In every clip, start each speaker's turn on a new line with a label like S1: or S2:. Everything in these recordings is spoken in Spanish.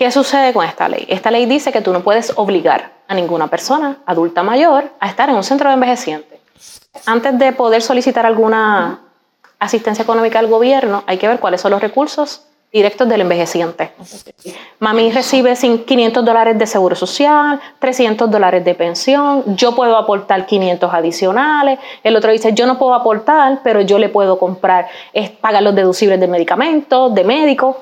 S1: ¿Qué sucede con esta ley? Esta ley dice que tú no puedes obligar a ninguna persona adulta mayor a estar en un centro de envejeciente. Antes de poder solicitar alguna asistencia económica al gobierno, hay que ver cuáles son los recursos directos del envejeciente. Mami recibe 500 dólares de seguro social, 300 dólares de pensión, yo puedo aportar 500 adicionales, el otro dice, yo no puedo aportar, pero yo le puedo comprar, pagar los deducibles de medicamentos, de médicos.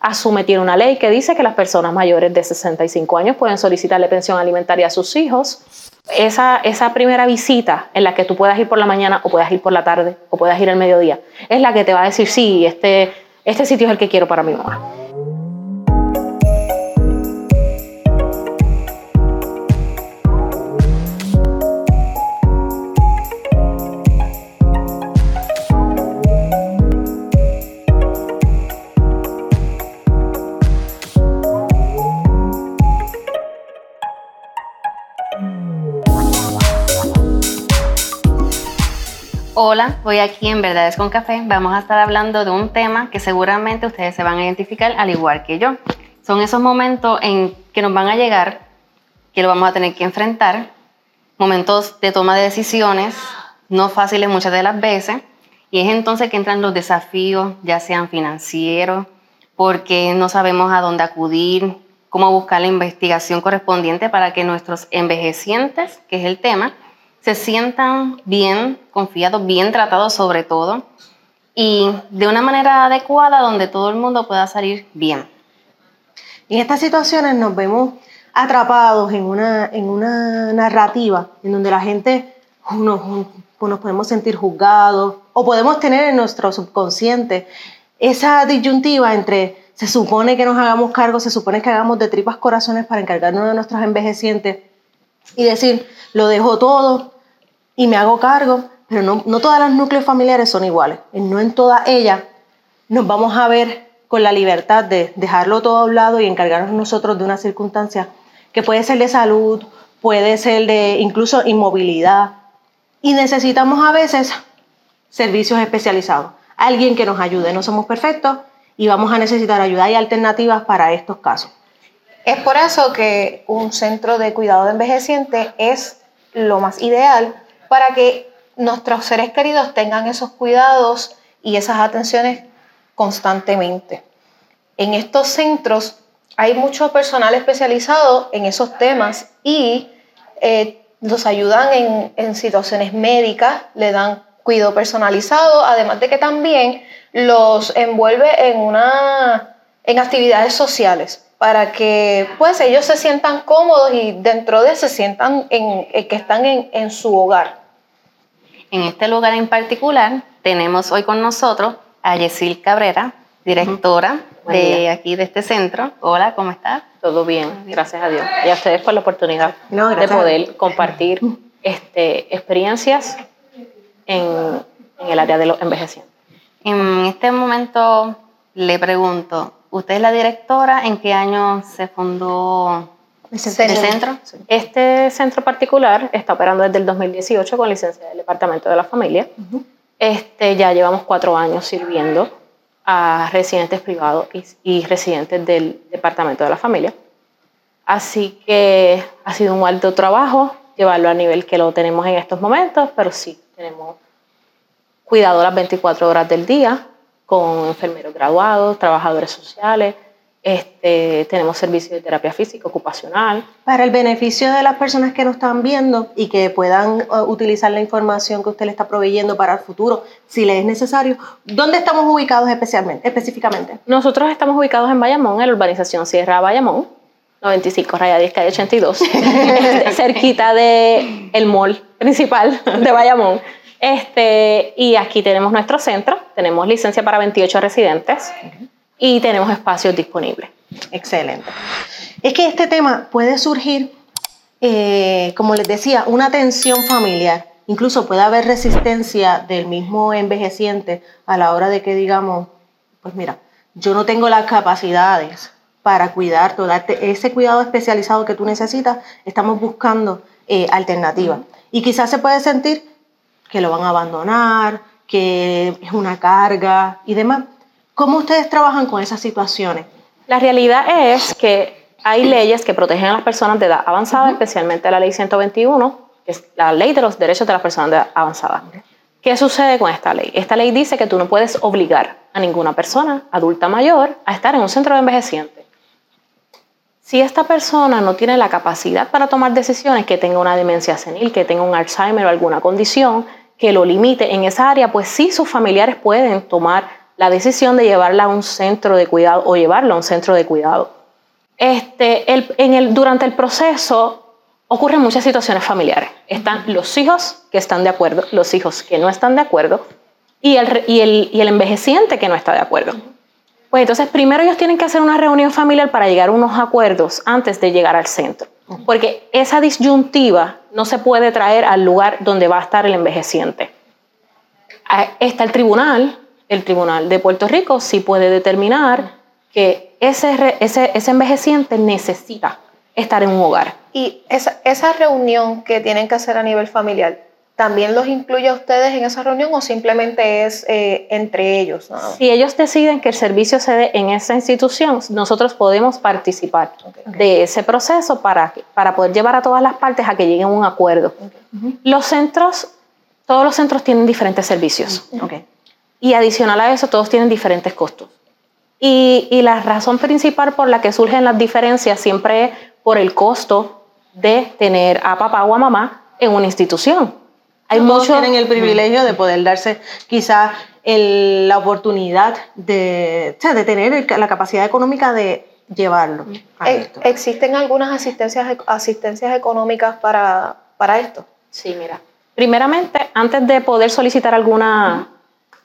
S1: Asume tiene una ley que dice que las personas mayores de 65 años pueden solicitarle pensión alimentaria a sus hijos. Esa, esa primera visita en la que tú puedas ir por la mañana o puedas ir por la tarde o puedas ir al mediodía, es la que te va a decir, sí, este este sitio es el que quiero para mi mamá.
S2: Hola, hoy aquí en Verdades con Café. Vamos a estar hablando de un tema que seguramente ustedes se van a identificar al igual que yo. Son esos momentos en que nos van a llegar, que lo vamos a tener que enfrentar, momentos de toma de decisiones, no fáciles muchas de las veces, y es entonces que entran los desafíos, ya sean financieros, porque no sabemos a dónde acudir, cómo buscar la investigación correspondiente para que nuestros envejecientes, que es el tema, se sientan bien confiados, bien tratados sobre todo, y de una manera adecuada donde todo el mundo pueda salir bien.
S3: En estas situaciones nos vemos atrapados en una, en una narrativa en donde la gente nos, nos podemos sentir juzgados o podemos tener en nuestro subconsciente esa disyuntiva entre se supone que nos hagamos cargo, se supone que hagamos de tripas corazones para encargarnos de nuestros envejecientes y decir, lo dejo todo y me hago cargo, pero no, no todas las núcleos familiares son iguales. Y no en todas ellas nos vamos a ver con la libertad de dejarlo todo a un lado y encargarnos nosotros de una circunstancia que puede ser de salud, puede ser de incluso inmovilidad. Y necesitamos a veces servicios especializados, alguien que nos ayude. No somos perfectos y vamos a necesitar ayuda y alternativas para estos casos.
S4: Es por eso que un centro de cuidado de envejeciente es lo más ideal para que nuestros seres queridos tengan esos cuidados y esas atenciones constantemente. En estos centros hay mucho personal especializado en esos temas y eh, los ayudan en, en situaciones médicas, le dan cuidado personalizado, además de que también los envuelve en, una, en actividades sociales para que pues ellos se sientan cómodos y dentro de se sientan en, eh, que están en, en su hogar.
S2: En este lugar en particular tenemos hoy con nosotros a Yesil Cabrera, directora de aquí de este centro. Hola, ¿cómo estás?
S1: Todo bien, gracias a Dios. Y a ustedes por la oportunidad de poder compartir este, experiencias en, en el área de los envejecientes.
S2: En este momento le pregunto, ¿Usted es la directora? ¿En qué año se fundó el centro?
S1: Este centro particular está operando desde el 2018 con licencia del Departamento de la Familia. este, ya llevamos cuatro años sirviendo a residentes privados y, residentes del Departamento de la Familia. Así que ha sido un alto trabajo llevarlo a nivel que lo tenemos en estos momentos, pero sí, tenemos cuidado las 24 horas del día, con enfermeros graduados, trabajadores sociales, este, tenemos servicios de terapia física, ocupacional.
S3: Para el beneficio de las personas que nos están viendo y que puedan uh, utilizar la información que usted le está proveyendo para el futuro, si le es necesario, ¿dónde estamos ubicados especialmente, específicamente?
S1: Nosotros estamos ubicados en Bayamón, en la urbanización Sierra Bayamón, 95 raya 10 calle 82, cerquita del el mall principal de Bayamón. Este, y aquí tenemos nuestro centro, tenemos licencia para 28 residentes y tenemos espacios disponibles.
S3: Excelente. Es que este tema puede surgir, eh, como les decía, una tensión familiar. Incluso puede haber resistencia del mismo envejeciente a la hora de que digamos, pues mira, yo no tengo las capacidades para cuidar, darte ese cuidado especializado que tú necesitas, estamos buscando eh, alternativas. Y quizás se puede sentir que lo van a abandonar, que es una carga y demás. ¿Cómo ustedes trabajan con esas situaciones?
S1: La realidad es que hay leyes que protegen a las personas de edad avanzada, especialmente la ley 121, que es la ley de los derechos de las personas de edad avanzada. ¿Qué sucede con esta ley? Esta ley dice que tú no puedes obligar a ninguna persona adulta mayor a estar en un centro de envejeciente. Si esta persona no tiene la capacidad para tomar decisiones, que tenga una demencia senil, que tenga un Alzheimer o alguna condición que lo limite en esa área, pues sí, sus familiares pueden tomar la decisión de llevarla a un centro de cuidado o llevarlo a un centro de cuidado. Este, en el, durante el proceso ocurren muchas situaciones familiares. Están los hijos que están de acuerdo, los hijos que no están de acuerdo y el, y el, y el envejeciente que no está de acuerdo. Pues entonces primero ellos tienen que hacer una reunión familiar para llegar a unos acuerdos antes de llegar al centro. Porque esa disyuntiva no se puede traer al lugar donde va a estar el envejeciente. Ah, está el tribunal, el tribunal de Puerto Rico sí puede determinar que ese, ese, ese envejeciente necesita estar en un hogar.
S4: Y esa, esa reunión que tienen que hacer a nivel familiar, ¿también los incluye a ustedes en esa reunión o simplemente es eh, entre ellos?
S1: Si ellos deciden que el servicio se dé en esa institución, nosotros podemos participar de ese proceso para, para poder llevar a todas las partes a que lleguen a un acuerdo. Los centros, todos los centros tienen diferentes servicios. Y adicional a eso, todos tienen diferentes costos. Y, y, la razón principal por la que surgen las diferencias siempre es por el costo de tener a papá o a mamá en una institución.
S3: Hay muchos tienen el privilegio de poder darse quizá la oportunidad de, de tener la capacidad económica de llevarlo.
S4: Eh, ¿Existen algunas asistencias, asistencias económicas para, para esto?
S1: Sí, mira. Primeramente, antes de poder solicitar alguna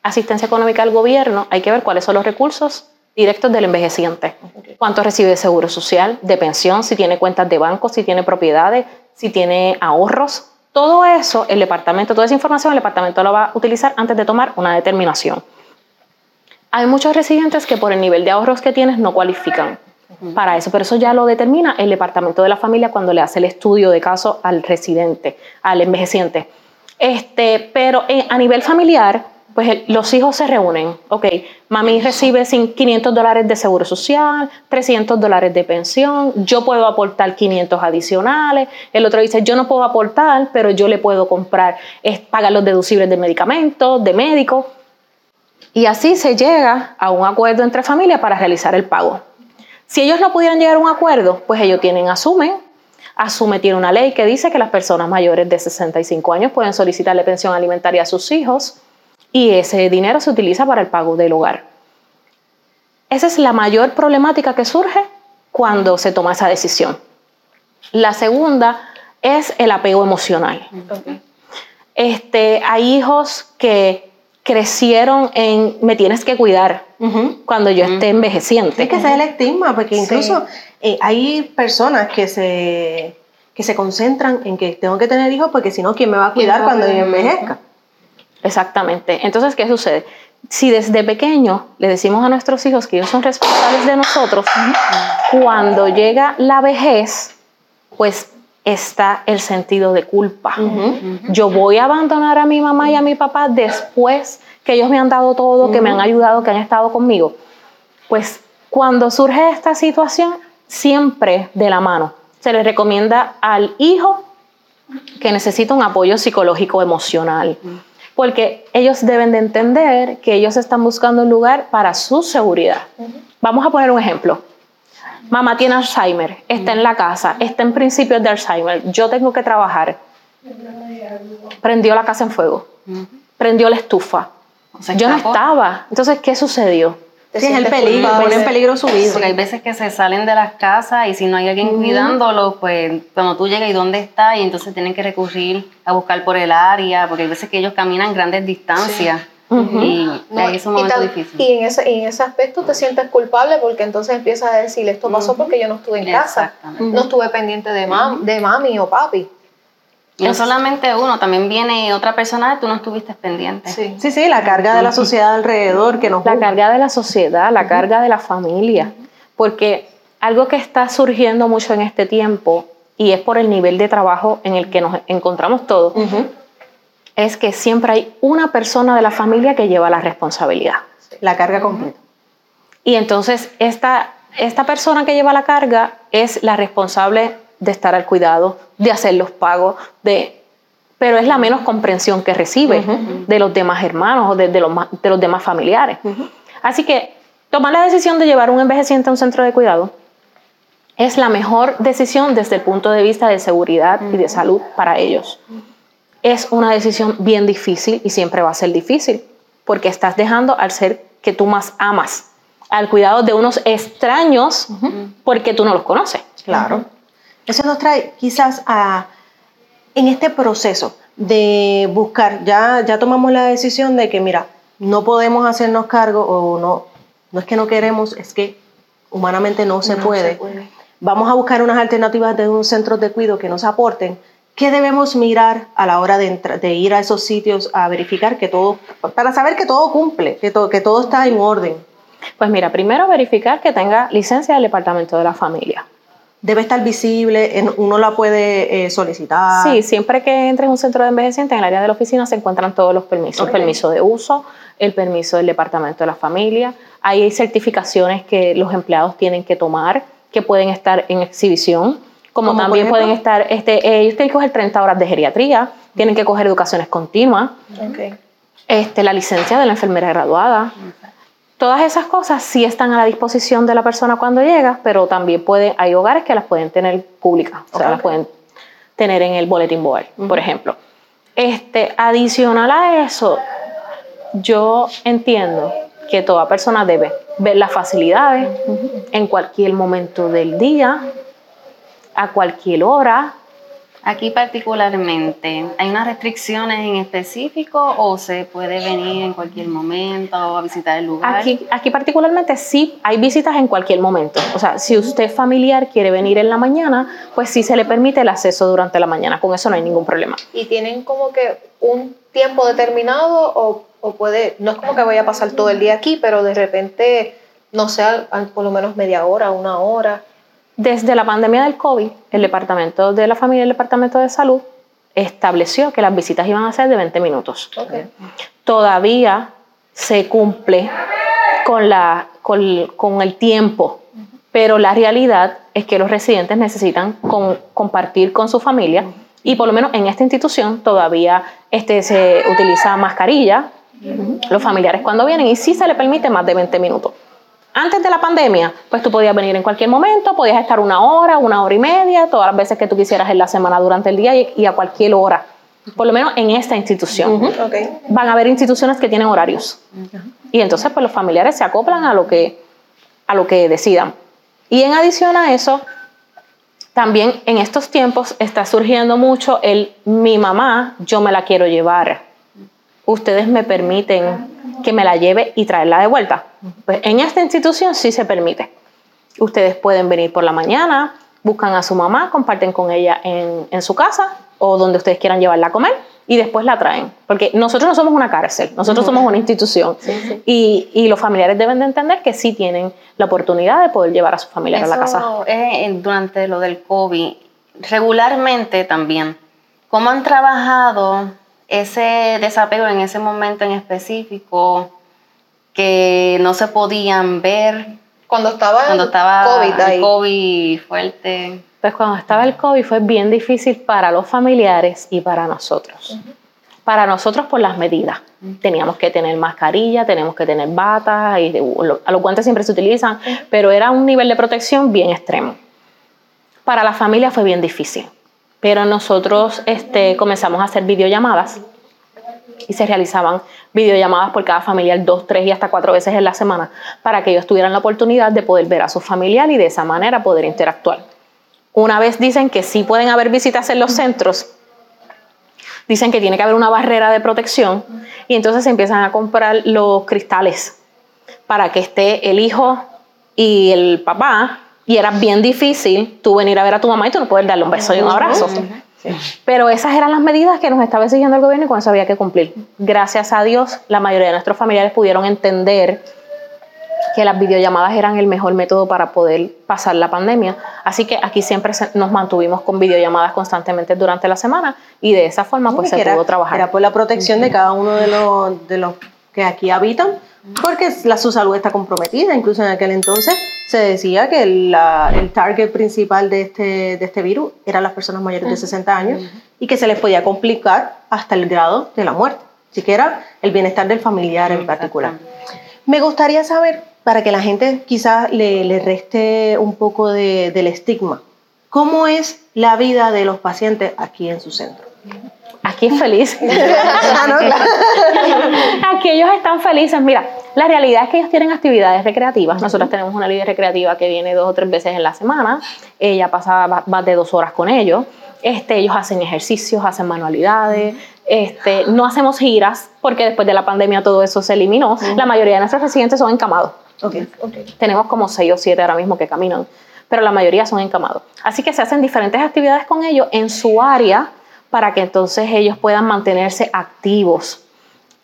S1: asistencia económica al gobierno, hay que ver cuáles son los recursos directos del envejeciente. ¿Cuánto recibe de seguro social, de pensión, si tiene cuentas de banco, si tiene propiedades, si tiene ahorros? Todo eso, el departamento, toda esa información, el departamento lo va a utilizar antes de tomar una determinación. Hay muchos residentes que por el nivel de ahorros que tienes no cualifican para eso, pero eso ya lo determina el departamento de la familia cuando le hace el estudio de caso al residente, al envejeciente. Este, pero a nivel familiar, pues los hijos se reúnen, ok, mami recibe 500 dólares de seguro social, 300 dólares de pensión, yo puedo aportar 500 adicionales, el otro dice, yo no puedo aportar, pero yo le puedo comprar, es, pagar los deducibles de medicamentos, de médico, y así se llega a un acuerdo entre familias para realizar el pago. Si ellos no pudieran llegar a un acuerdo, pues ellos tienen, asumen, asume tiene una ley que dice que las personas mayores de 65 años pueden solicitarle pensión alimentaria a sus hijos, y ese dinero se utiliza para el pago del hogar. Esa es la mayor problemática que surge cuando se toma esa decisión. La segunda es el apego emocional. Este, hay hijos que crecieron en me tienes que cuidar cuando yo esté envejeciente.
S3: Es que ese es el estigma, porque incluso eh, hay personas que se, que se concentran en que tengo que tener hijos porque si no, ¿quién me va a cuidar cuando yo envejezca?
S1: Exactamente. Entonces, ¿qué sucede? Si desde pequeño le decimos a nuestros hijos que ellos son responsables de nosotros, cuando llega la vejez, pues está el sentido de culpa. Yo voy a abandonar a mi mamá y a mi papá después que ellos me han dado todo, que me han ayudado, que han estado conmigo. Pues cuando surge esta situación, siempre de la mano. Se le recomienda al hijo que necesita un apoyo psicológico emocional porque ellos deben de entender que ellos están buscando un lugar para su seguridad. Vamos a poner un ejemplo. Mamá tiene Alzheimer, está en la casa, está en principios de Alzheimer, yo tengo que trabajar. Prendió la casa en fuego, prendió la estufa. yo no estaba. Entonces, ¿qué sucedió?
S3: Sí, es el peligro, pone en peligro su vida.
S2: Porque hay veces que se salen de las casas y si no hay alguien cuidándolo, pues cuando tú llegas y dónde está, y entonces tienen que recurrir a buscar por el área, porque hay veces que ellos caminan grandes distancias. Y es un momento difícil.
S4: Y en ese, en ese aspecto te sientes culpable porque entonces empiezas a decir, esto pasó porque yo no estuve en casa, no estuve pendiente de, de mami o papi.
S2: No solamente uno, también viene otra persona, tú no estuviste pendiente.
S3: Sí, sí, sí la carga de la sociedad alrededor que nos...
S1: La carga de la sociedad, la carga de la familia. Porque algo que está surgiendo mucho en este tiempo, y es por el nivel de trabajo en el que nos encontramos todos, es que siempre hay una persona de la familia que lleva la responsabilidad.
S3: La carga completa.
S1: Y entonces esta esta persona que lleva la carga es la responsable de estar al cuidado, de hacer los pagos, de pero es la menos comprensión que recibe de los demás hermanos o de, los, de los demás familiares. Así que tomar la decisión de llevar un envejeciente a un centro de cuidado es la mejor decisión desde el punto de vista de seguridad y de salud para ellos. Es una decisión bien difícil y siempre va a ser difícil, porque estás dejando al ser que tú más amas al cuidado de unos extraños porque tú no los conoces.
S3: Claro. Eso nos trae quizás a, en este proceso de buscar, ya, ya tomamos la decisión de que, mira, no podemos hacernos cargo o no, no es que no queremos, es que humanamente no se, puede. Vamos a buscar unas alternativas de un centro de cuidado que nos aporten. ¿Qué debemos mirar a la hora de, de, ir a esos sitios a verificar que todo, para saber que todo cumple, que, que todo está en orden?
S1: Pues mira, primero verificar que tenga licencia del departamento de la familia
S3: debe estar visible, uno la puede eh, solicitar.
S1: Sí, siempre que entres en un centro de envejecientes, en el área de la oficina se encuentran todos los permisos. El permiso de uso, el permiso del departamento de la familia. Ahí hay certificaciones que los empleados tienen que tomar, que pueden estar en exhibición, como también pueden estar, este, ellos tienen que coger 30 horas de geriatría, tienen que coger educaciones continuas, este, la licencia de la enfermera graduada. Todas esas cosas sí están a la disposición de la persona cuando llega, pero también puede, hay hogares que las pueden tener públicas, o sea, las pueden tener en el bulletin board, por ejemplo. Este, adicional a eso, yo entiendo que toda persona debe ver las facilidades en cualquier momento del día, a cualquier hora,
S2: Aquí particularmente, ¿hay unas restricciones en específico o se puede venir en cualquier momento a visitar el lugar?
S1: Aquí, aquí particularmente sí, hay visitas en cualquier momento. O sea, si usted familiar quiere venir en la mañana, pues sí se le permite el acceso durante la mañana. Con eso no hay ningún problema.
S4: ¿Y tienen como que un tiempo determinado o, o puede, no es como que vaya a pasar todo el día aquí, pero de repente, no sé, por lo menos media hora, una hora?
S1: Desde la pandemia del COVID, el Departamento de la Familia y el Departamento de Salud estableció que las visitas iban a ser de 20 minutos. Todavía se cumple con, la, con, el tiempo, pero la realidad es que los residentes necesitan compartir con su familia y por lo menos en esta institución todavía este, se utiliza mascarilla, los familiares cuando vienen y sí se le permite más de 20 minutos. Antes de la pandemia, pues tú podías venir en cualquier momento, podías estar una hora, una hora y media, todas las veces que tú quisieras en la semana durante el día y, a cualquier hora. Por lo menos en esta institución. Van a haber instituciones que tienen horarios. Y entonces pues los familiares se acoplan a lo que, a lo que decidan. Y en adición a eso, también en estos tiempos está surgiendo mucho el mi mamá, yo me la quiero llevar. Ustedes me permiten que me la lleve y traerla de vuelta. Pues en esta institución sí se permite. Ustedes pueden venir por la mañana, buscan a su mamá, comparten con ella en, su casa o donde ustedes quieran llevarla a comer y después la traen. Porque nosotros no somos una cárcel, nosotros somos una institución. Y, los familiares deben de entender que sí tienen la oportunidad de poder llevar a su familiar a la casa.
S2: durante lo del COVID, regularmente también, ¿cómo han trabajado ese desapego en ese momento en específico que no se podían ver.
S4: Cuando estaba,
S2: cuando estaba COVID, el COVID fuerte.
S1: Pues cuando estaba el COVID fue bien difícil para los familiares y para nosotros. Para nosotros por las medidas. Teníamos que tener mascarilla, tenemos que tener batas, y a los guantes siempre se utilizan, pero era un nivel de protección bien extremo. Para la familia fue bien difícil pero nosotros este, comenzamos a hacer videollamadas y se realizaban videollamadas por cada familiar dos, tres y hasta cuatro veces en la semana para que ellos tuvieran la oportunidad de poder ver a su familiar y de esa manera poder interactuar. Una vez dicen que sí pueden haber visitas en los centros, dicen que tiene que haber una barrera de protección y entonces se empiezan a comprar los cristales para que esté el hijo y el papá y era bien difícil tú venir a ver a tu mamá y tú no puedes darle un beso y un abrazo. Pero esas eran las medidas que nos estaba exigiendo el gobierno y con eso había que cumplir. Gracias a Dios, la mayoría de nuestros familiares pudieron entender que las videollamadas eran el mejor método para poder pasar la pandemia. Así que aquí siempre nos mantuvimos con videollamadas constantemente durante la semana y de esa forma pues se pudo trabajar.
S3: Era por la protección de cada uno de los, de los que aquí habitan porque la, su salud está comprometida. Incluso en aquel entonces se decía que la- el target principal de este, de este virus eran las personas mayores de 60 años y que se les podía complicar hasta el grado de la muerte. Así que era el bienestar del familiar en particular. Me gustaría saber, para que la gente quizás le, le reste un poco de- del estigma, ¿cómo es la vida de los pacientes aquí en su centro?
S1: Aquí es feliz.
S3: Ah.
S1: Aquí ellos están felices. Mira, la realidad es que ellos tienen actividades recreativas. Nosotros tenemos una líder recreativa que viene dos o tres veces en la semana. Ella pasa más de dos horas con ellos. Este, ellos hacen ejercicios, hacen manualidades. Este, no hacemos giras porque después de la pandemia todo eso se eliminó. La mayoría de nuestros residentes son encamados.
S3: Ok.
S1: Tenemos como seis o siete ahora mismo que caminan, pero la mayoría son encamados. Así que se hacen diferentes actividades con ellos en su área para que entonces ellos puedan mantenerse activos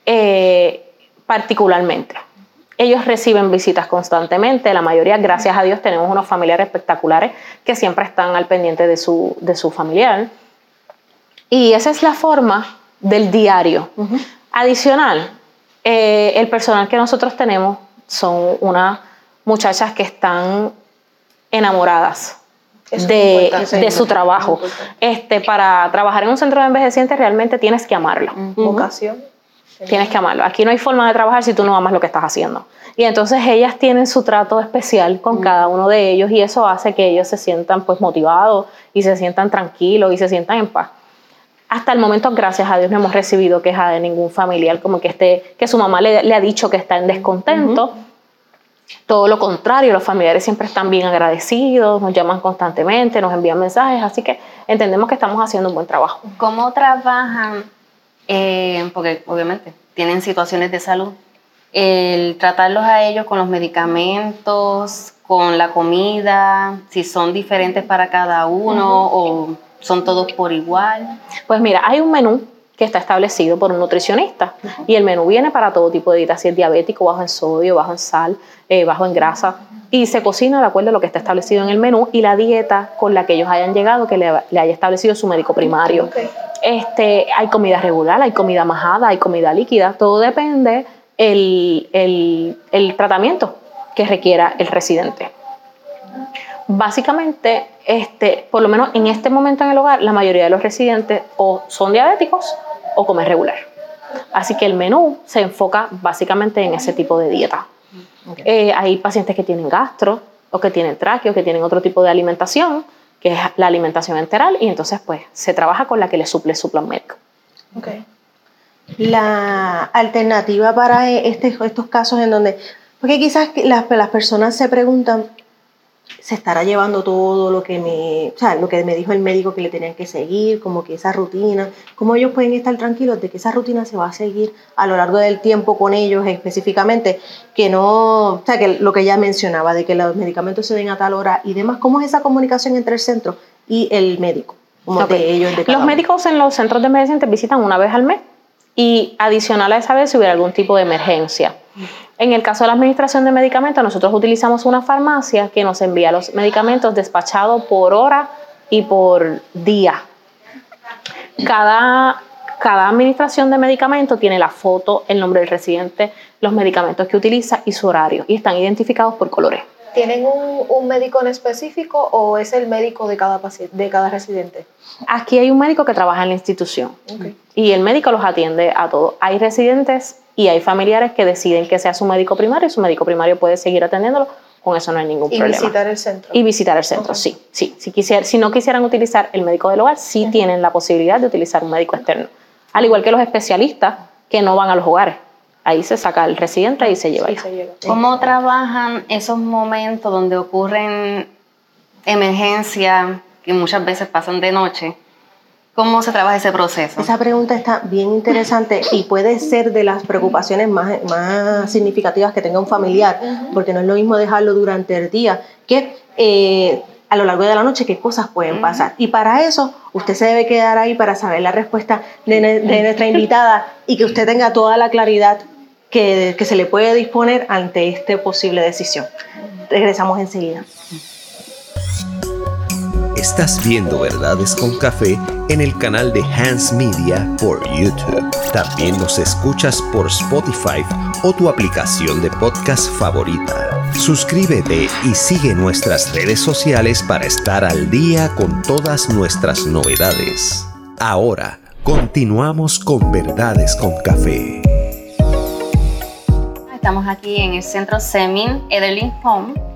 S1: eh, particularmente. Ellos reciben visitas constantemente, la mayoría, gracias a Dios, tenemos unos familiares espectaculares que siempre están al pendiente de su, de su familiar. Y esa es la forma del diario. Adicional, eh, el personal que nosotros tenemos son unas muchachas que están enamoradas de, de su trabajo. Este, para trabajar en un centro de envejecientes realmente tienes que amarlo.
S4: Vocación.
S1: Tienes que amarlo. Aquí no hay forma de trabajar si tú no amas lo que estás haciendo. Y entonces ellas tienen su trato especial con cada uno de ellos y eso hace que ellos se sientan pues motivados y se sientan tranquilos y se sientan en paz. Hasta el momento, gracias a Dios, no hemos recibido queja de ningún familiar como que esté, que su mamá le, le ha dicho que está en descontento. Todo lo contrario, los familiares siempre están bien agradecidos, nos llaman constantemente, nos envían mensajes, así que entendemos que estamos haciendo un buen trabajo.
S2: ¿Cómo trabajan? Eh, porque obviamente tienen situaciones de salud. El tratarlos a ellos con los medicamentos, con la comida, si son diferentes para cada uno o son todos por igual.
S1: Pues mira, hay un menú que está establecido por un nutricionista. Y el menú viene para todo tipo de dieta, si es diabético, bajo en sodio, bajo en sal, eh, bajo en grasa. Y se cocina de acuerdo a lo que está establecido en el menú y la dieta con la que ellos hayan llegado, que le, le haya establecido su médico primario. Este, hay comida regular, hay comida majada, hay comida líquida, todo depende el, el, el tratamiento que requiera el residente. Básicamente, este, por lo menos en este momento en el hogar, la mayoría de los residentes o son diabéticos o comen regular. Así que el menú se enfoca básicamente en ese tipo de dieta. Eh, hay pacientes que tienen gastro o que tienen tráqueo, que tienen otro tipo de alimentación, que es la alimentación enteral, y entonces pues se trabaja con la que le suple su plan médico.
S4: Ok.
S3: la alternativa para este- estos casos en donde, porque quizás las, las personas se preguntan, ¿se estará llevando todo lo que me, o sea, lo que me dijo el médico que le tenían que seguir, como que esa rutina, cómo ellos pueden estar tranquilos de que esa rutina se va a seguir a lo largo del tiempo con ellos específicamente, que no, o sea, que lo que ya mencionaba, de que los medicamentos se den a tal hora y demás, ¿cómo es esa comunicación entre el centro y el médico? Como de ellos, de cada
S1: Los
S3: uno?
S1: médicos en los centros de envejecientes visitan una vez al mes y adicional a esa vez si hubiera algún tipo de emergencia. En el caso de la administración de medicamentos, nosotros utilizamos una farmacia que nos envía los medicamentos despachados por hora y por día. Cada, cada administración de medicamento tiene la foto, el nombre del residente, los medicamentos que utiliza y su horario y están identificados por colores.
S4: ¿Tienen un, un médico en específico o es el médico de cada de cada residente?
S1: Aquí hay un médico que trabaja en la institución
S4: Ok.
S1: y el médico los atiende a todos. Hay residentes y hay familiares que deciden que sea su médico primario y su médico primario puede seguir atendiéndolo. Con eso no hay ningún
S4: Y
S1: problema.
S4: visitar el centro.
S1: Y visitar el centro, sí, sí. Si, quisier- si no quisieran utilizar el médico del hogar, sí tienen la posibilidad de utilizar un médico externo. Al igual que los especialistas que no van a los hogares. Ahí se saca el residente y se lleva
S4: Sí, se llega.
S2: ¿Cómo trabajan esos momentos donde ocurren emergencias que muchas veces pasan de noche? ¿Cómo se trabaja ese proceso?
S3: Esa pregunta está bien interesante y puede ser de las preocupaciones más, más significativas que tenga un familiar, porque no es lo mismo dejarlo durante el día que eh, a lo largo de la noche qué cosas pueden pasar. Y para eso, usted se debe quedar ahí para saber la respuesta de, de nuestra invitada y que usted tenga toda la claridad que, que se le puede disponer ante esta posible decisión. Regresamos enseguida.
S5: Estás viendo Verdades con Café en el canal de Hans Media por YouTube. También nos escuchas por Spotify o tu aplicación de podcast favorita. Suscríbete y sigue nuestras redes sociales para estar al día con todas nuestras novedades. Ahora, continuamos con Verdades con Café.
S2: Estamos aquí en el centro Semin Edelin Home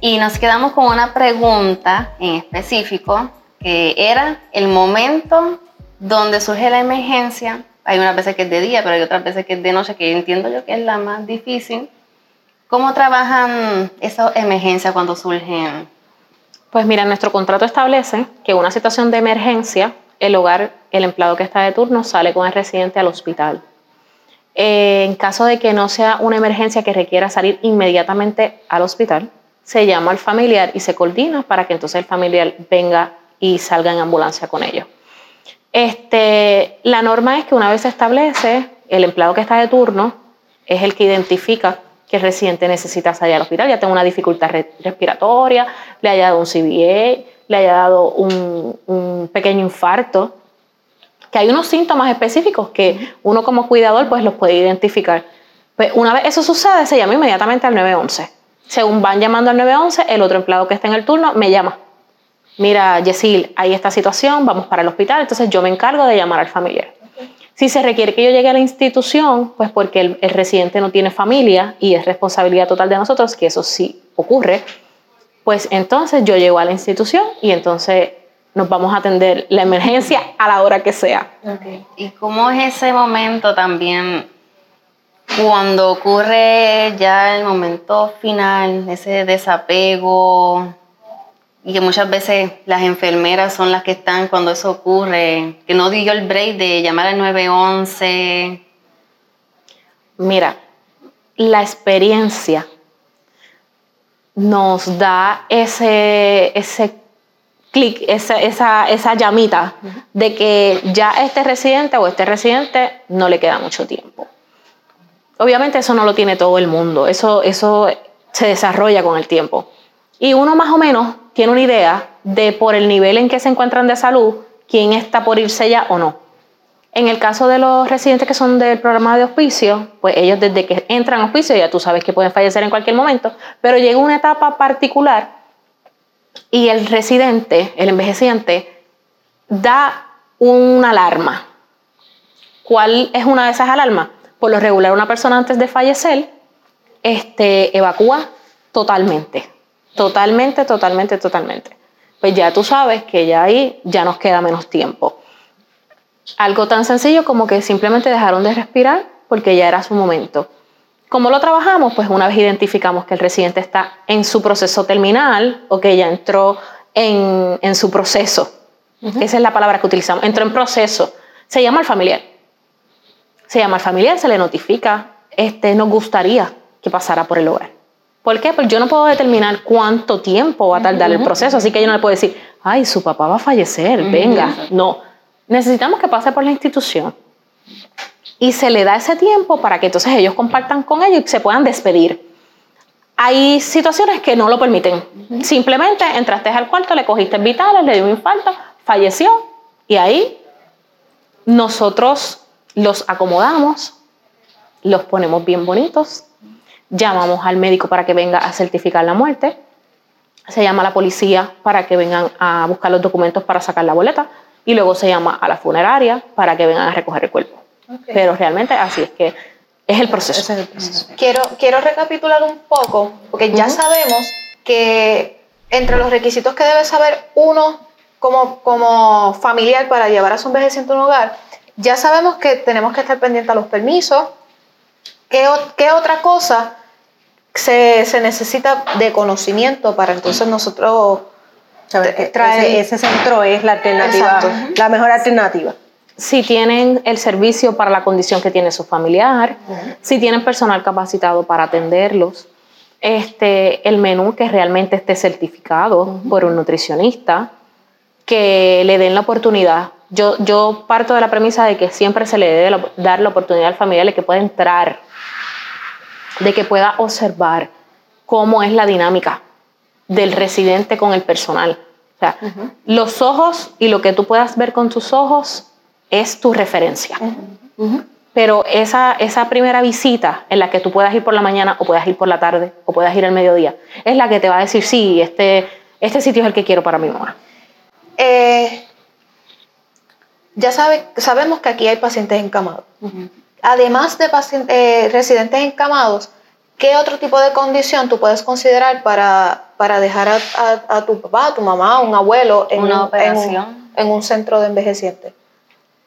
S2: y nos quedamos con una pregunta en específico que era el momento donde surge la emergencia. Hay unas veces que es de día, pero hay otras veces que es de noche, que entiendo yo que es la más difícil. ¿Cómo trabajan esas emergencias cuando surgen?
S1: Pues mira, nuestro contrato establece que una situación de emergencia, el hogar, el empleado que está de turno sale con el residente al hospital. Eh, en caso de que no sea una emergencia que requiera salir inmediatamente al hospital, se llama al familiar y se coordina para que entonces el familiar venga y salga en ambulancia con ellos. Este, la norma es que una vez se establece, el empleado que está de turno es el que identifica que el residente necesita salir al hospital, ya tenga una dificultad respiratoria, le haya dado un CBA, le haya dado un, un, pequeño infarto, que hay unos síntomas específicos que uno como cuidador pues los puede identificar. Pues una vez eso sucede, se llama inmediatamente al 911 según van llamando al 911, el otro empleado que está en el turno me llama. Mira, Yesil, hay esta situación, vamos para el hospital, entonces yo me encargo de llamar al familiar. Si se requiere que yo llegue a la institución, pues porque el, residente no tiene familia y es responsabilidad total de nosotros, que eso sí ocurre, pues entonces yo llego a la institución y entonces nos vamos a atender la emergencia a la hora que sea.
S2: ¿Y cómo es ese momento también cuando ocurre ya el momento final, ese desapego, y que muchas veces las enfermeras son las que están cuando eso ocurre, que no dio el break de llamar al 911.
S1: Mira, la experiencia nos da ese, ese clic, esa, esa, esa llamita de que ya este residente o este residente no le queda mucho tiempo. Obviamente eso no lo tiene todo el mundo, eso, eso se desarrolla con el tiempo. Y uno más o menos tiene una idea de por el nivel en que se encuentran de salud, quién está por irse ya o no. En el caso de los residentes que son del programa de hospicio, pues ellos desde que entran a hospicio ya tú sabes que pueden fallecer en cualquier momento, pero llega una etapa particular y el residente, el envejeciente, da una alarma. ¿Cuál es una de esas alarmas? Por lo regular una persona antes de fallecer este, evacúa totalmente, totalmente, totalmente, totalmente. Pues ya tú sabes que ya ahí ya nos queda menos tiempo. Algo tan sencillo como que simplemente dejaron de respirar porque ya era su momento. ¿Cómo lo trabajamos? Pues una vez identificamos que el residente está en su proceso terminal o que ya entró en, en su proceso. Esa es la palabra que utilizamos. Entró en proceso. Se llama el familiar se llama al familiar, se le notifica, este, nos gustaría que pasara por el hogar. ¿Por qué? Porque yo no puedo determinar cuánto tiempo va a tardar el proceso, así que yo no le puedo decir, ay, su papá va a fallecer, venga. No, necesitamos que pase por la institución. Y se le da ese tiempo para que entonces ellos compartan con ellos y se puedan despedir. Hay situaciones que no lo permiten. Simplemente entraste al cuarto, le cogiste vitales, le dio un infarto, falleció y ahí nosotros los acomodamos, los ponemos bien bonitos, llamamos al médico para que venga a certificar la muerte, se llama a la policía para que vengan a buscar los documentos para sacar la boleta y luego se llama a la funeraria para que vengan a recoger el cuerpo. Pero realmente así es que es el proceso.
S4: Quiero, quiero recapitular un poco, porque ya sabemos que entre los requisitos que debe saber uno como, como familiar para llevar a su envejeciente a un hogar, ya sabemos que tenemos que estar pendientes a los permisos. ¿Qué, qué otra cosa se, se, necesita de conocimiento para entonces nosotros
S3: traer ese, ese, centro es la alternativa, la mejor alternativa?
S1: Si tienen el servicio para la condición que tiene su familiar, si tienen personal capacitado para atenderlos, este, el menú que realmente esté certificado por un nutricionista, que le den la oportunidad yo, yo parto de la premisa de que siempre se le debe dar la oportunidad al familiar de que pueda entrar, de que pueda observar cómo es la dinámica del residente con el personal. O sea, los ojos y lo que tú puedas ver con tus ojos es tu referencia. Pero esa, esa primera visita en la que tú puedas ir por la mañana o puedas ir por la tarde o puedas ir al mediodía, es la que te va a decir, sí, este, este sitio es el que quiero para mi mamá.
S4: Eh, ya sabe, sabemos que aquí hay pacientes encamados. Además de pacientes, eh, residentes encamados, ¿qué otro tipo de condición tú puedes considerar para, para dejar a, a- a tu papá, a tu mamá, un abuelo en,
S2: Una
S4: un, en un-
S2: operación.
S4: en un centro de envejecientes?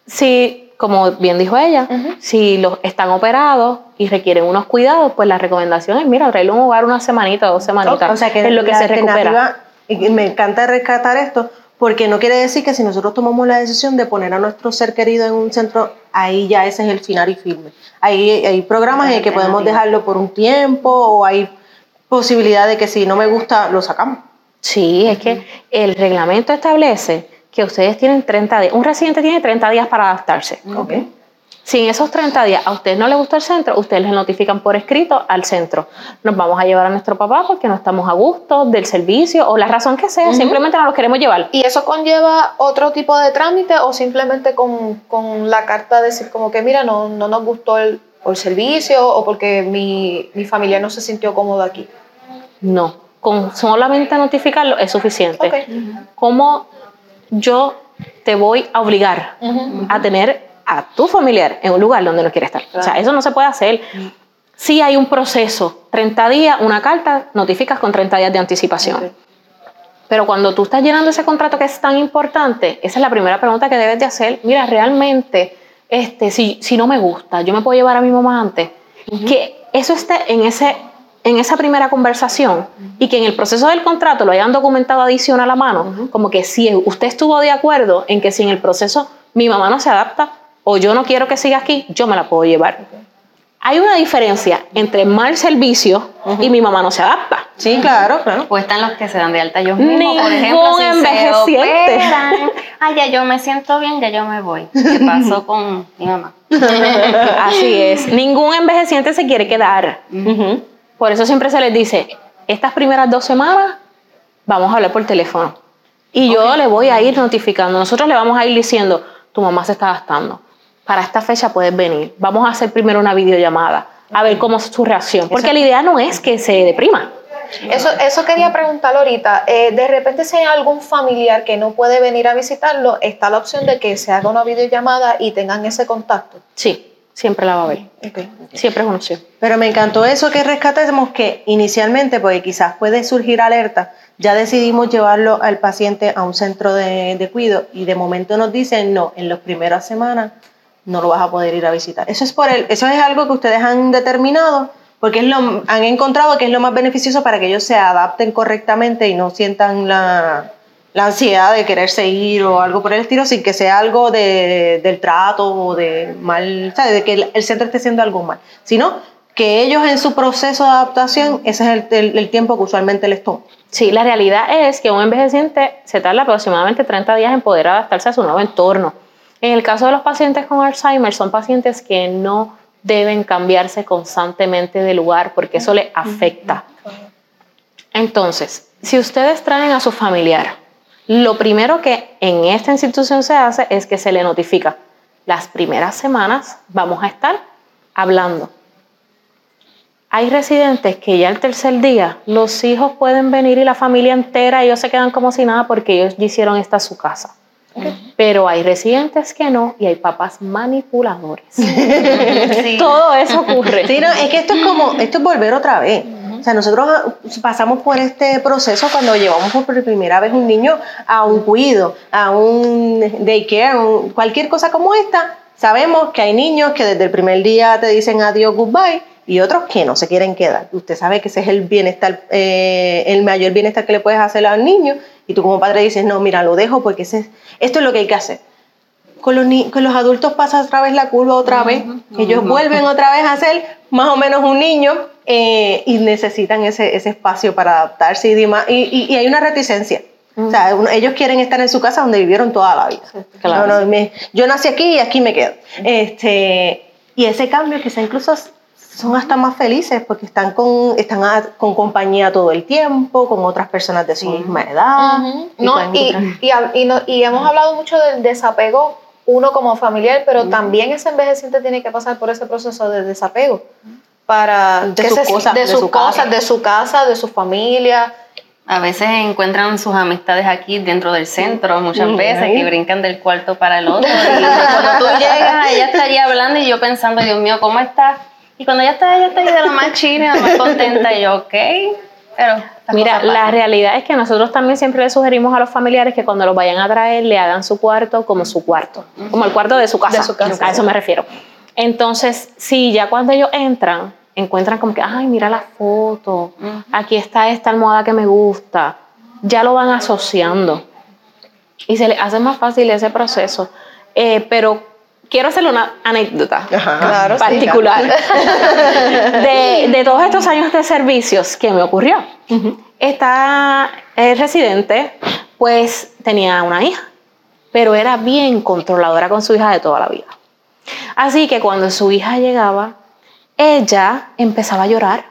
S1: Si, como bien dijo ella, si los están operados y requieren unos cuidados, pues la recomendación es, mira, traerlo a un hogar una semanita, dos semanitas,
S3: O sea que
S1: es lo que se recupera.
S3: y me encanta rescatar esto, porque no quiere decir que si nosotros tomamos la decisión de poner a nuestro ser querido en un centro, ahí ya ese es el final y firme. Ahí hay programas en el que podemos dejarlo por un tiempo o hay posibilidad de que si no me gusta, lo sacamos.
S1: Sí, es que el reglamento establece que ustedes tienen 30 días, un residente tiene 30 días para adaptarse.
S3: Ok.
S1: Si en esos 30 días a ustedes no les gustó el centro, ustedes les notifican por escrito al centro. Nos vamos a llevar a nuestro papá porque no estamos a gusto del servicio o la razón que sea, simplemente no los queremos llevar.
S4: ¿Y eso conlleva otro tipo de trámite o simplemente con, con la carta decir como que, mira, no, no nos gustó el, el servicio o porque mi, mi familia no se sintió cómodo aquí?
S1: No, con solamente notificarlo es suficiente.
S4: Ok.
S1: ¿Cómo yo te voy a obligar a tener a tu familiar en un lugar donde no quiere estar? O sea, eso no se puede hacer. Si hay un proceso, 30 días, una carta, notificas con 30 días de anticipación. Pero cuando tú estás llenando ese contrato que es tan importante, esa es la primera pregunta que debes de hacer. Mira, realmente, este, si, si no me gusta, yo me puedo llevar a mi mamá antes. Que eso esté en, ese, en esa primera conversación y que en el proceso del contrato lo hayan documentado adicional a la mano, como que si usted estuvo de acuerdo en que si en el proceso mi mamá no se adapta o yo no quiero que siga aquí, yo me la puedo llevar. Hay una diferencia entre mal servicio y mi mamá no se adapta.
S3: Sí, claro, claro.
S2: O están los que se dan de alta ellos mismos, por
S1: Ningún
S2: ejemplo, si se
S1: envejeciente.
S2: operan. Ay, ya yo me siento bien, ya yo me voy. ¿Qué pasó con mi mamá?
S1: Así es. Ningún envejeciente se quiere quedar. Por eso siempre se les dice, estas primeras dos semanas vamos a hablar por teléfono. Y yo le voy a ir notificando. Nosotros le vamos a ir diciendo, tu mamá se está gastando. Para esta fecha puedes venir. Vamos a hacer primero una videollamada. A ver cómo es su reacción. Porque la idea no es que se deprima.
S4: Eso, eso quería preguntar ahorita. Eh, de repente, si hay algún familiar que no puede venir a visitarlo, está la opción de que se haga una videollamada y tengan ese contacto.
S1: Sí, siempre la va a ver. Siempre es una opción.
S3: Pero me encantó eso que rescatemos que inicialmente, porque quizás puede surgir alerta, ya decidimos llevarlo al paciente a un centro de, de cuido y de momento nos dicen, no, en las primeras semanas no lo vas a poder ir a visitar. Eso es, por el, eso es algo que ustedes han determinado porque es lo, han encontrado que es lo más beneficioso para que ellos se adapten correctamente y no sientan la, la ansiedad de querer seguir o algo por el estilo sin que sea algo de, del trato o de mal, ¿sabes? de que el, centro esté haciendo algo mal, sino que ellos en su proceso de adaptación, ese es el, el- el tiempo que usualmente les toma.
S1: Sí, la realidad es que un envejeciente se tarda aproximadamente 30 días en poder adaptarse a su nuevo entorno. En el caso de los pacientes con Alzheimer, son pacientes que no deben cambiarse constantemente de lugar porque eso les afecta. Entonces, si ustedes traen a su familiar, lo primero que en esta institución se hace es que se le notifica. Las primeras semanas vamos a estar hablando. Hay residentes que ya el tercer día los hijos pueden venir y la familia entera, ellos se quedan como si nada porque ellos hicieron esta su casa. Pero hay residentes que no y hay papás manipuladores. Todo eso ocurre.
S3: Sí, no, es que esto es como, esto es volver otra vez. O sea, nosotros ah, pasamos por este proceso cuando llevamos por primera vez un niño a un cuido, a un daycare, un- cualquier cosa como esta. Sabemos que hay niños que desde el primer día te dicen adiós, goodbye, y otros que no se quieren quedar. Usted sabe que ese es el bienestar, eh, el mayor bienestar que le puedes hacer al niño, y tú como padre dices, no, mira, lo dejo porque ese es- esto es lo que hay que hacer con los, ni- con los adultos pasa otra vez la curva otra vez. Ellos vuelven otra vez a ser más o menos un niño eh, y necesitan ese, ese espacio para adaptarse y demás. Y, y- y hay una reticencia. O sea, uno- ellos quieren estar en su casa donde vivieron toda la vida.
S1: Claro.
S3: No, no, me- yo nací aquí y aquí me quedo. Este, y ese cambio quizá incluso son hasta más felices porque están con, están a- con compañía todo el tiempo, con otras personas de su misma edad.
S4: Ujú.
S3: y
S4: No, y, y, y no- y hemos hablado mucho del desapego uno como familiar, pero también ese envejeciente tiene que pasar por ese proceso de desapego para
S3: De sus
S4: se-
S3: cosas,
S4: de
S3: de
S4: sus
S3: su
S4: cosas,
S3: casa.
S4: de su casa, de su familia.
S2: A veces encuentran sus amistades aquí dentro del centro, muchas
S3: Mm,
S2: veces, que brincan del cuarto para el otro. Y cuando tú llegas, ella está allí hablando y yo pensando, Dios mío, ¿cómo está? Y cuando ella está, ella está ahí de la más china, la más contenta, y yo, ok, pero...
S1: Mira, la realidad es que nosotros también siempre le sugerimos a los familiares que cuando los vayan a traer le hagan su cuarto como su cuarto, como el cuarto de su casa.
S4: De su casa.
S1: A eso me refiero. Entonces, sí, ya cuando ellos entran, encuentran como que, ay, mira la foto, aquí está esta almohada que me gusta, ya lo van asociando y se les hace más fácil ese proceso. Eh, pero quiero hacerle una anécdota
S3: Claro, sí,
S1: particular de, de todos estos años de servicios que me ocurrió. Esta eh, residente, pues tenía una hija, pero era bien controladora con su hija de toda la vida. Así que cuando su hija llegaba, ella empezaba a llorar.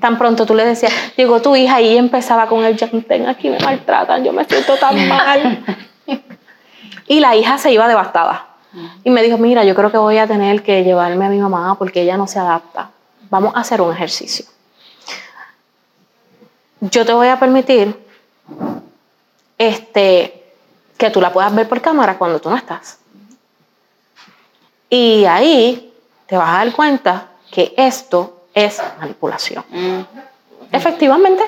S1: Tan pronto tú le decías, llegó tu hija y empezaba con el llantén, aquí me maltratan, yo me siento tan mal. y la hija se iba devastada. Y me dijo, mira, yo creo que voy a tener que llevarme a mi mamá porque ella no se adapta. Vamos a hacer un ejercicio. Yo te voy a permitir este, que tú la puedas ver por cámara cuando tú no estás. Y ahí te vas a dar cuenta que esto es manipulación. Efectivamente.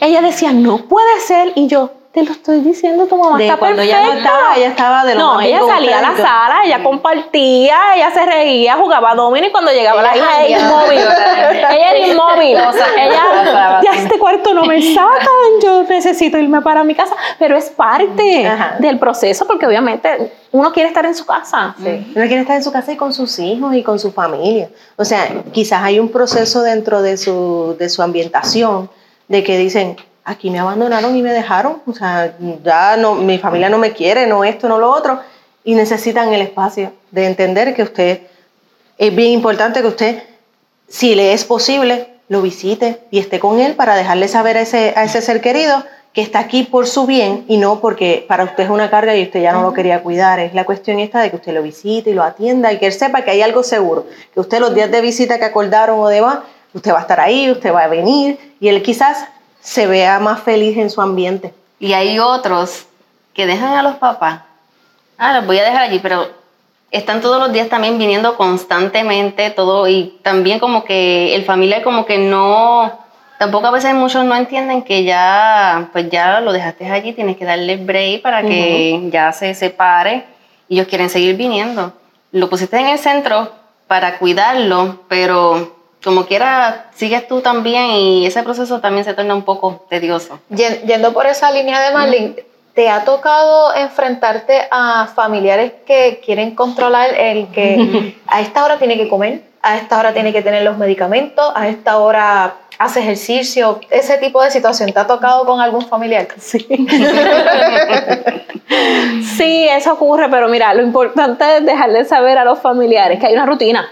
S1: Ella decía, no puede ser. Y yo, te lo estoy diciendo, tu mamá
S3: De
S1: está
S3: cuando ella no
S1: perfecta".
S3: estaba, ella estaba de lo
S1: No,
S3: más
S1: ella salía a la sala, ella compartía, ella se reía, jugaba domino y cuando llegaba la hija era inmóvil. ella era inmóvil. ella, ya este cuarto no me sacan, yo necesito irme para mi casa. Pero es parte
S3: Ajá.
S1: del proceso porque obviamente uno quiere estar en su casa.
S3: Sí. Uno quiere estar en su casa y con sus hijos y con su familia. O sea, quizás hay un proceso dentro de su, de su ambientación de que dicen, aquí me abandonaron y me dejaron, o sea, ya no, mi familia no me quiere, no esto, no lo otro, y necesitan el espacio de entender que usted, es bien importante que usted, si le es posible, lo visite y esté con él para dejarle saber a ese, a ese ser querido que está aquí por su bien y no porque para usted es una carga y usted ya no lo quería cuidar. Es la cuestión esta de que usted lo visite y lo atienda y que él sepa que hay algo seguro, que usted los días de visita que acordaron o demás, usted va a estar ahí, usted va a venir y él quizás se vea más feliz en su ambiente.
S2: Y hay otros que dejan a los papás. Ah, los voy a dejar allí, pero están todos los días también viniendo constantemente, todo, y también como que el familiar como que no, tampoco a veces muchos no entienden que ya, pues ya lo dejaste allí, tienes que darle break para que ya se separe, y ellos quieren seguir viniendo. Lo pusiste en el centro para cuidarlo, pero como quiera, sigues tú también y ese proceso también se torna un poco tedioso.
S4: Yen- Yendo por esa línea de Marlene, ¿te ha tocado enfrentarte a familiares que quieren controlar el que a esta hora tiene que comer, a esta hora tiene que tener los medicamentos, a esta hora hace ejercicio? Ese tipo de situación, ¿te ha tocado con algún familiar?
S1: Sí. sí, eso ocurre, pero mira, lo importante es dejarle saber a los familiares que hay una rutina.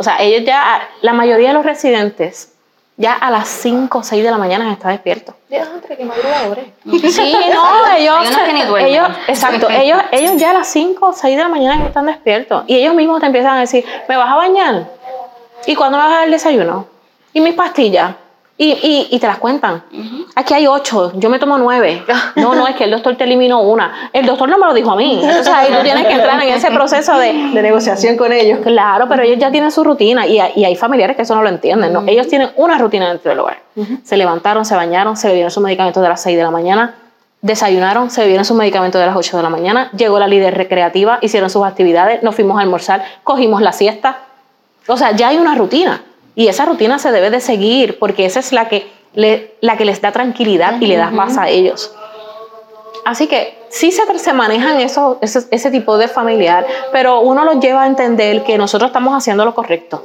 S1: O sea, ellos ya, la mayoría de los residentes, ya a las 5 o 6 de la mañana están despiertos.
S4: Dios, entre que madrugadores.
S1: Sí, no, ellos,
S2: Hay unos que ni duermen.
S1: ellos, exacto, ellos, ellos ya a las 5 o 6 de la mañana están despiertos y ellos mismos te empiezan a decir, ¿me vas a bañar? ¿Y cuándo me vas a dar el desayuno? ¿Y mis pastillas? Y, y, y te las cuentan. Aquí hay ocho, yo me tomo nueve. No, no, es que el doctor te eliminó una. El doctor no me lo dijo a mí. Entonces ahí tú tienes que entrar en ese proceso de,
S3: De negociación con ellos.
S1: Claro, pero ellos ya tienen su rutina y, hay- y hay familiares que eso no lo entienden. ¿no? Ellos tienen una rutina dentro del hogar. Se levantaron, se bañaron, se bebieron sus medicamentos de las 6 de la mañana, desayunaron, se bebieron sus medicamentos de las 8 de la mañana, llegó la líder recreativa, hicieron sus actividades, nos fuimos a almorzar, cogimos la siesta. O sea, ya hay una rutina y esa rutina se debe de seguir porque esa es la que, le- la que les da tranquilidad y le da paz a ellos. Así que sí se, se manejan eso, ese, ese tipo de familiar, pero uno los lleva a entender que nosotros estamos haciendo lo correcto.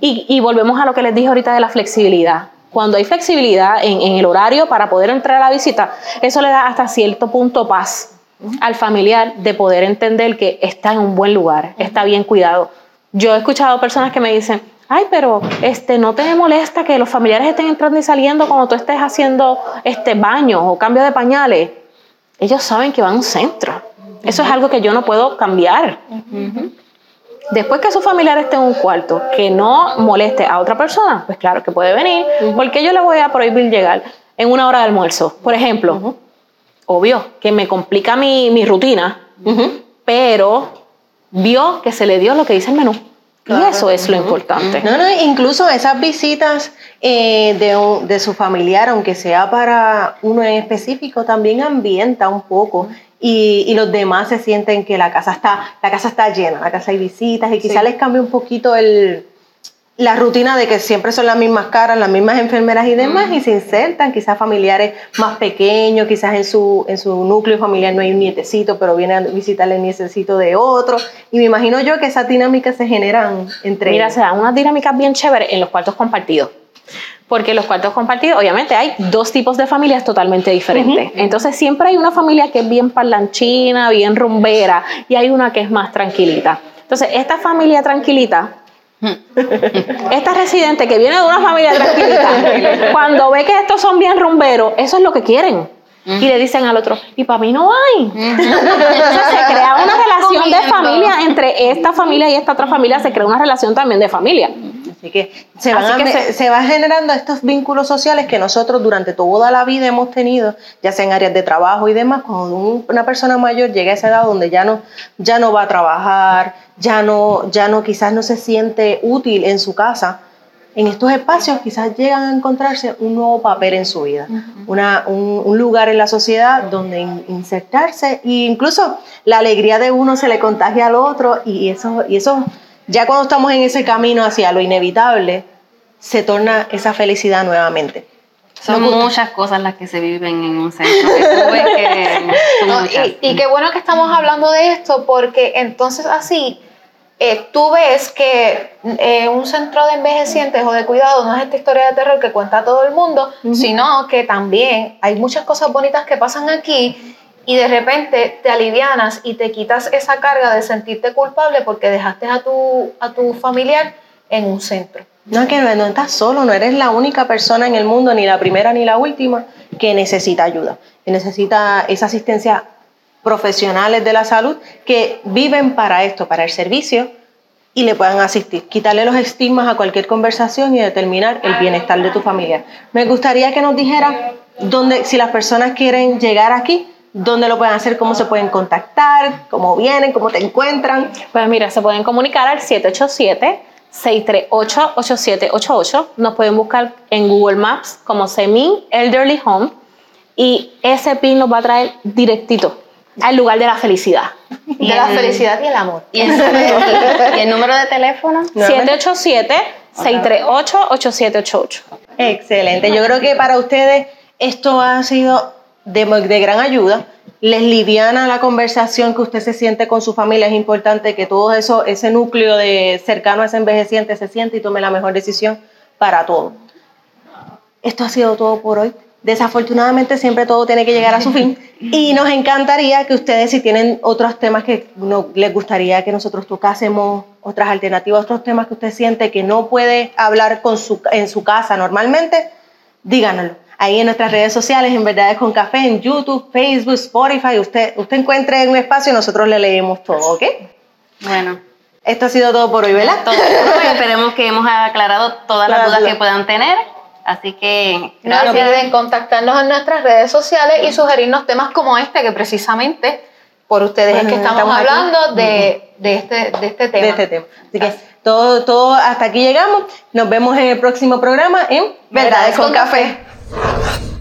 S1: y, y volvemos a lo que les dije ahorita de la flexibilidad. Cuando hay flexibilidad en, en el horario para poder entrar a la visita, eso le da hasta cierto punto paz al familiar de poder entender que está en un buen lugar, está bien cuidado. Yo he escuchado personas que me dicen, ay, pero este, no te molesta que los familiares estén entrando y saliendo cuando tú estés haciendo este baño o cambio de pañales. Ellos saben que van a un centro. Eso es algo que yo no puedo cambiar. Después que su familiar esté en un cuarto que no moleste a otra persona, pues claro que puede venir, porque yo le voy a prohibir llegar en una hora de almuerzo. Por ejemplo, obvio que me complica mi, mi rutina, pero vio que se le dio lo que dice el menú. Y eso es lo importante.
S3: No, no, incluso esas visitas eh, de, de, su familiar, aunque sea para uno en específico, también ambienta un poco. Y, y, los demás se sienten que la casa está, la casa está llena, la casa hay visitas y quizá les cambie un poquito el, la rutina de que siempre son las mismas caras, las mismas enfermeras y demás, y se insertan quizás familiares más pequeños, quizás en su, en su núcleo familiar no hay un nietecito, pero viene a visitar el nietecito de otro. Y me imagino yo que esas dinámicas se generan entre
S1: Mira, se dan unas dinámicas bien chéveres en los cuartos compartidos. Porque en los cuartos compartidos, obviamente, hay dos tipos de familias totalmente diferentes. Entonces, siempre hay una familia que es bien parlanchina, bien rumbera, y hay una que es más tranquilita. Entonces, esta familia tranquilita esta residente que viene de una familia tranquilita, cuando ve que estos son bien rumberos, eso es lo que quieren. Y le dicen al otro, y para mí no hay. Entonces se crea una relación de familia entre esta familia y esta otra familia, se crea una relación también de familia.
S3: Así que, se, van se, va generando estos vínculos sociales que nosotros durante toda la vida hemos tenido, ya sea en áreas de trabajo y demás, cuando una persona mayor llega a esa edad donde ya no, ya no va a trabajar, ya no, ya no, quizás no se siente útil en su casa, en estos espacios quizás llegan a encontrarse un nuevo papel en su vida, una, un, lugar en la sociedad donde insertarse e incluso la alegría de uno se le contagia al otro y eso, y eso ya cuando estamos en ese camino hacia lo inevitable, se torna esa felicidad nuevamente.
S2: Son muchas cosas las que se viven en un centro.
S4: y, y qué bueno que estamos hablando de esto porque entonces así eh, tú ves que eh, un centro de envejecientes o de cuidado no es esta historia de terror que cuenta todo el mundo, sino que también hay muchas cosas bonitas que pasan aquí y de repente te alivianas y te quitas esa carga de sentirte culpable porque dejaste a tu, a tu familiar en un centro.
S3: No, que no, no estás solo, no eres la única persona en el mundo, ni la primera ni la última, que necesita ayuda, que necesita esa asistencia profesionales de la salud que viven para esto, para el servicio y le puedan asistir. Quitarle los estigmas a cualquier conversación y determinar el bienestar de tu familia. Me gustaría que nos dijera dónde, si las personas quieren llegar aquí, dónde lo pueden hacer, cómo se pueden contactar, cómo vienen, cómo te encuentran.
S1: Pues mira, se pueden comunicar al 787 638 8788. Nos pueden buscar en Google Maps como Semin Elderly Home y ese pin nos va a traer directito al lugar de la felicidad.
S4: De la felicidad y el amor.
S2: ¿Y el, número de teléfono?
S1: 787-638-8788.
S3: Excelente. Yo creo que para ustedes esto ha sido de, de, gran ayuda. Les liviana la conversación que usted se siente con su familia. Es importante que todo eso, ese núcleo de cercano a ese envejeciente se siente y tome la mejor decisión para todo. Esto ha sido todo por hoy. Desafortunadamente siempre todo tiene que llegar a su fin y nos encantaría que ustedes si tienen otros temas que no, les gustaría que nosotros tocásemos, otras alternativas, otros temas que usted siente que no puede hablar con su, en su casa normalmente, díganoslo. Ahí en nuestras redes sociales, en Verdades con Café, en YouTube, Facebook, Spotify, usted, usted encuentre un espacio y nosotros le leemos todo, ¿ok?
S2: Bueno.
S3: Esto ha sido todo por hoy, ¿verdad?
S2: Todo Esperemos que hemos aclarado todas las dudas que puedan tener. Así que
S4: no olviden contactarnos en nuestras redes sociales y sugerirnos temas como este, que precisamente por ustedes es que estamos, hablando de, este, de este tema.
S3: De este tema. Así que todo, todo hasta aquí llegamos. Nos vemos en el próximo programa en
S4: Verdades, con, café. Yeah.